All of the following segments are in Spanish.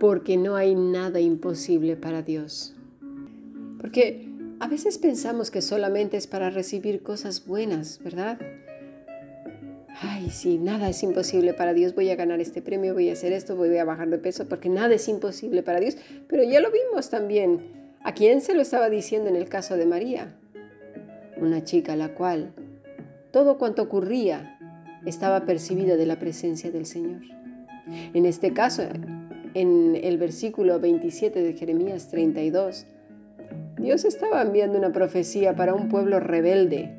porque no hay nada imposible para Dios. Porque a veces pensamos que solamente es para recibir cosas buenas, ¿verdad? Ay, sí, nada es imposible para Dios. Voy a ganar este premio, voy a hacer esto, voy a bajar de peso, porque nada es imposible para Dios. Pero ya lo vimos también. ¿A quién se lo estaba diciendo en el caso de María? Una chica a la cual todo cuanto ocurría estaba percibida de la presencia del Señor. En este caso, en el versículo 27 de Jeremías 32, Dios estaba enviando una profecía para un pueblo rebelde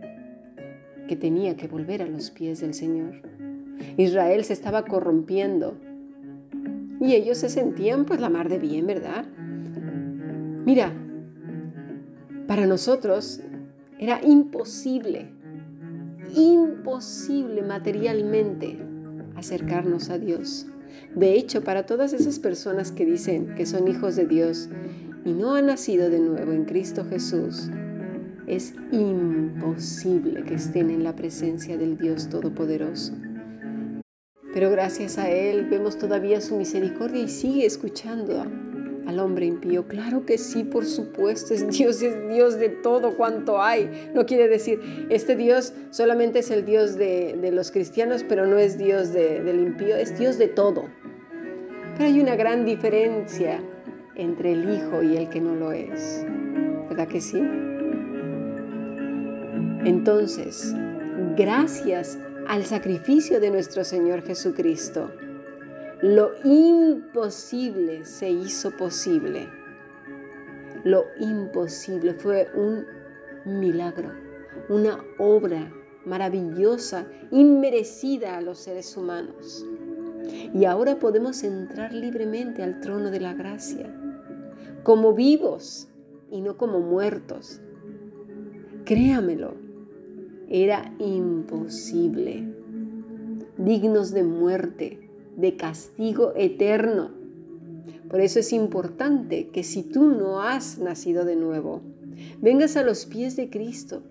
que tenía que volver a los pies del Señor. Israel se estaba corrompiendo y ellos se sentían pues la mar de bien, ¿verdad? Mira, para nosotros era imposible, imposible materialmente acercarnos a Dios. De hecho, para todas esas personas que dicen que son hijos de Dios y no han nacido de nuevo en Cristo Jesús, es imposible que estén en la presencia del Dios Todopoderoso. Pero gracias a Él vemos todavía su misericordia y sigue escuchando al hombre impío. Claro que sí, por supuesto, es Dios, es Dios de todo cuanto hay. No quiere decir, este Dios solamente es el Dios de, los cristianos, pero no es Dios del impío, es Dios de todo. Pero hay una gran diferencia entre el Hijo y el que no lo es. ¿Verdad que sí? Entonces, gracias al sacrificio de nuestro Señor Jesucristo, lo imposible se hizo posible. Lo imposible fue un milagro, una obra maravillosa, inmerecida a los seres humanos. Y ahora podemos entrar libremente al trono de la gracia, como vivos y no como muertos. Créamelo, era imposible, dignos de muerte, de castigo eterno. Por eso es importante que si tú no has nacido de nuevo, vengas a los pies de Cristo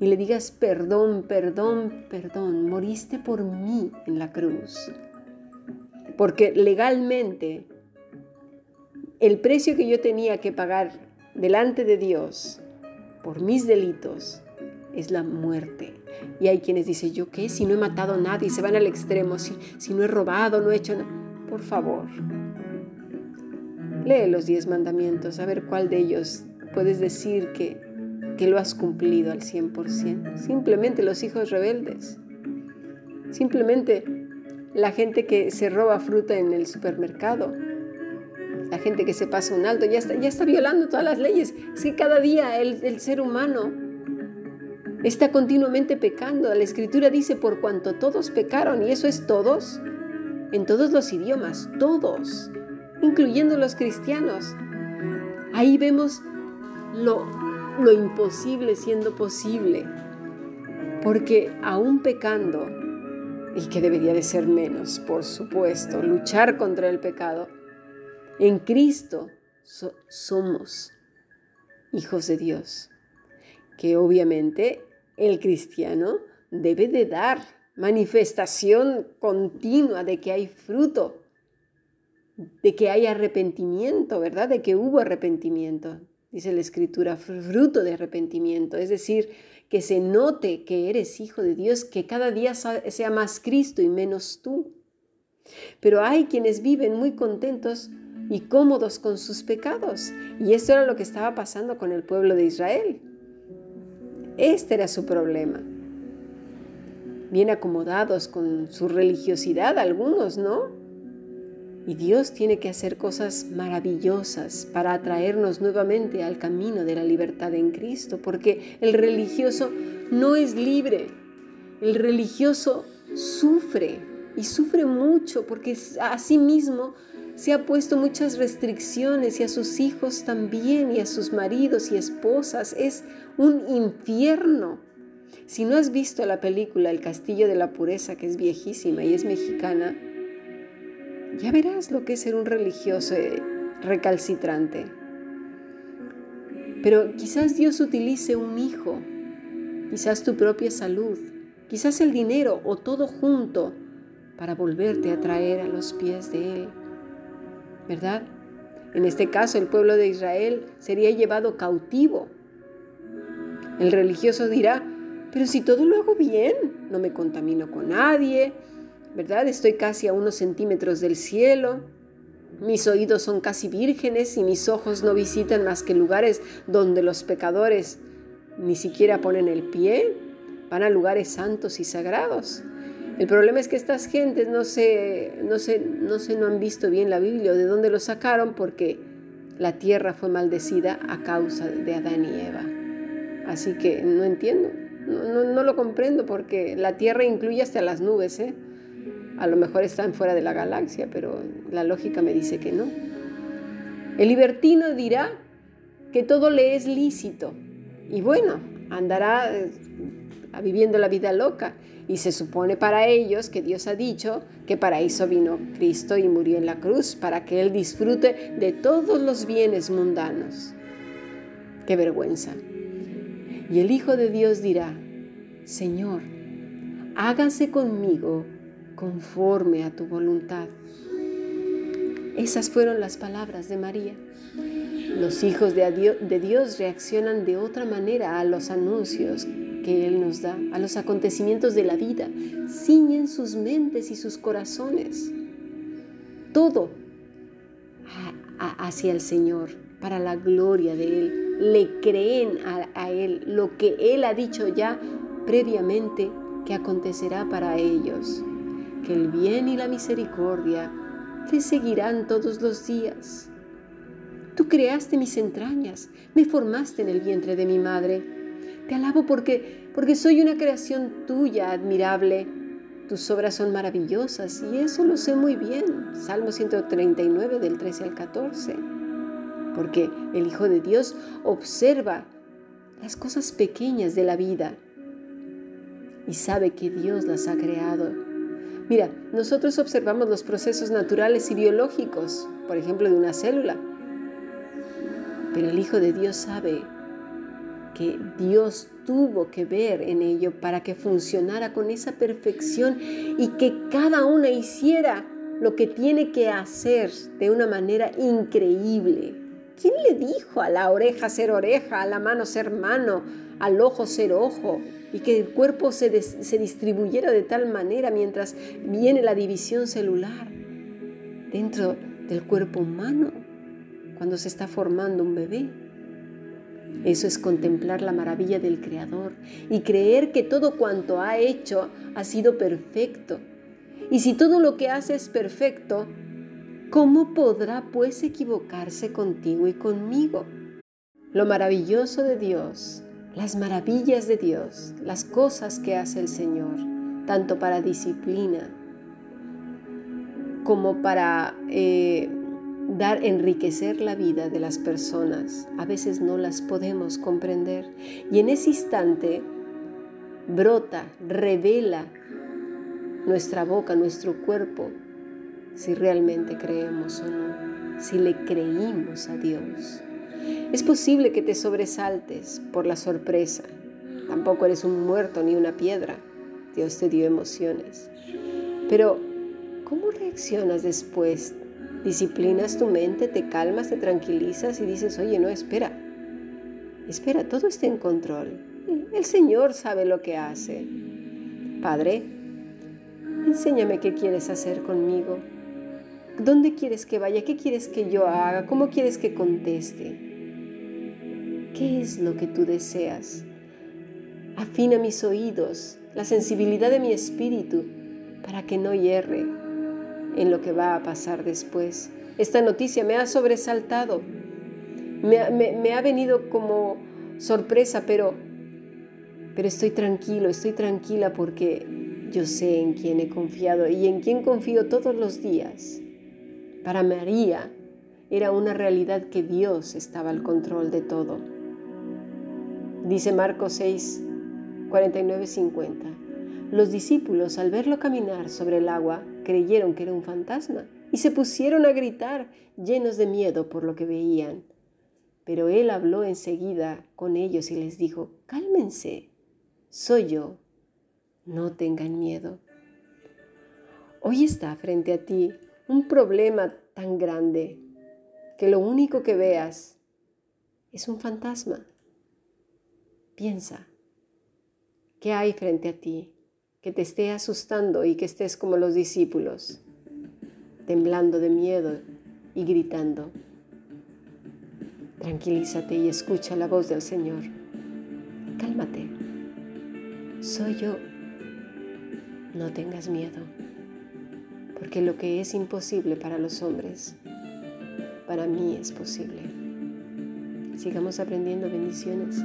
y le digas, perdón, perdón, perdón, moriste por mí en la cruz. Porque legalmente el precio que yo tenía que pagar delante de Dios por mis delitos es la muerte. Y hay quienes dicen, ¿yo qué? Si no he matado a nadie, se van al extremo, si, si no he robado, no he hecho nada. Por favor, lee los diez mandamientos, a ver cuál de ellos puedes decir que, que lo has cumplido al 100%. Simplemente los hijos rebeldes. Simplemente la gente que se roba fruta en el supermercado. La gente que se pasa un alto, ya está, ya está violando todas las leyes. Es que cada día el, el ser humano está continuamente pecando. La escritura dice, por cuanto todos pecaron, y eso es todos, en todos los idiomas, todos, incluyendo los cristianos. Ahí vemos lo, lo imposible siendo posible, porque aún pecando, y que debería de ser menos, por supuesto, luchar contra el pecado, en Cristo somos hijos de Dios, que obviamente el cristiano debe de dar manifestación continua de que hay fruto, de que hay arrepentimiento, ¿verdad? De que hubo arrepentimiento, dice la escritura, fruto de arrepentimiento, es decir, que se note que eres hijo de Dios, que cada día sea más Cristo y menos tú. Pero hay quienes viven muy contentos y cómodos con sus pecados, y esto era lo que estaba pasando con el pueblo de Israel. Este era su problema. Bien acomodados con su religiosidad algunos, ¿no? Y Dios tiene que hacer cosas maravillosas para atraernos nuevamente al camino de la libertad en Cristo, porque el religioso no es libre. El religioso sufre y sufre mucho porque a sí mismo se ha puesto muchas restricciones y a sus hijos también y a sus maridos y esposas. Es un infierno. Si no has visto la película El Castillo de la Pureza, que es viejísima y es mexicana, ya verás lo que es ser un religioso eh, recalcitrante. Pero quizás Dios utilice un hijo, quizás tu propia salud, quizás el dinero o todo junto para volverte a traer a los pies de Él. ¿Verdad? En este caso, el pueblo de Israel sería llevado cautivo. El religioso dirá, pero si todo lo hago bien, no me contamino con nadie, ¿verdad? Estoy casi a unos centímetros del cielo, mis oídos son casi vírgenes y mis ojos no visitan más que lugares donde los pecadores ni siquiera ponen el pie, van a lugares santos y sagrados. El problema es que estas gentes no se, no se, no se no han visto bien la Biblia o de dónde lo sacaron porque la tierra fue maldecida a causa de Adán y Eva. Así que no entiendo, no, no, lo comprendo porque la tierra incluye hasta las nubes. ¿eh? A lo mejor están fuera de la galaxia, pero la lógica me dice que no. El libertino dirá que todo le es lícito y bueno, andará eh, viviendo la vida loca y se supone para ellos que Dios ha dicho que para eso vino Cristo y murió en la cruz, para que Él disfrute de todos los bienes mundanos. ¡Qué vergüenza! Y el Hijo de Dios dirá, Señor, hágase conmigo conforme a tu voluntad. Esas fueron las palabras de María. Los hijos de Dios reaccionan de otra manera a los anuncios que Él nos da, a los acontecimientos de la vida. Ciñen sus mentes y sus corazones. Todo hacia el Señor, para la gloria de Él. Le creen a, Él lo que Él ha dicho ya previamente que acontecerá para ellos. Que el bien y la misericordia les seguirán todos los días. Tú creaste mis entrañas, me formaste en el vientre de mi madre. Te alabo porque, porque soy una creación tuya admirable. Tus obras son maravillosas y eso lo sé muy bien. Salmo 139 del 13 al 14. Porque el Hijo de Dios observa las cosas pequeñas de la vida y sabe que Dios las ha creado. Mira, nosotros observamos los procesos naturales y biológicos, por ejemplo, de una célula. Pero el Hijo de Dios sabe que Dios tuvo que ver en ello para que funcionara con esa perfección y que cada una hiciera lo que tiene que hacer de una manera increíble. ¿Quién le dijo a la oreja ser oreja, a la mano ser mano, al ojo ser ojo? Y que el cuerpo se, se distribuyera de tal manera mientras viene la división celular dentro del cuerpo humano, cuando se está formando un bebé. Eso es contemplar la maravilla del Creador y creer que todo cuanto ha hecho ha sido perfecto. Y si todo lo que hace es perfecto, ¿cómo podrá pues equivocarse contigo y conmigo? Lo maravilloso de Dios, las maravillas de Dios, las cosas que hace el Señor, tanto para disciplina como para... Eh, dar, enriquecer la vida de las personas. A veces no las podemos comprender. Y en ese instante brota, revela nuestra boca, nuestro cuerpo, si realmente creemos o no, si le creímos a Dios. Es posible que te sobresaltes por la sorpresa. Tampoco eres un muerto ni una piedra. Dios te dio emociones. Pero, ¿cómo reaccionas después disciplinas tu mente, te calmas, te tranquilizas y dices, oye, no, espera, espera, todo está en control. El Señor sabe lo que hace. Padre, enséñame qué quieres hacer conmigo. ¿Dónde quieres que vaya? ¿Qué quieres que yo haga? ¿Cómo quieres que conteste? ¿Qué es lo que tú deseas? Afina mis oídos, la sensibilidad de mi espíritu, para que no hierre, en lo que va a pasar después. Esta noticia me ha sobresaltado, me, ha venido como sorpresa, pero, pero estoy tranquilo, estoy tranquila porque yo sé en quién he confiado y en quién confío todos los días. Para María era una realidad que Dios estaba al control de todo. Dice Marcos 6, 49, 50. Los discípulos, al verlo caminar sobre el agua, creyeron que era un fantasma y se pusieron a gritar, llenos de miedo por lo que veían. Pero él habló enseguida con ellos y les dijo, cálmense, soy yo, no tengan miedo. Hoy está frente a ti un problema tan grande, que lo único que veas es un fantasma. Piensa, ¿qué hay frente a ti que te esté asustando y que estés como los discípulos, temblando de miedo y gritando? Tranquilízate y escucha la voz del Señor. Cálmate. Soy yo. No tengas miedo, porque lo que es imposible para los hombres, para mí es posible. Sigamos aprendiendo bendiciones.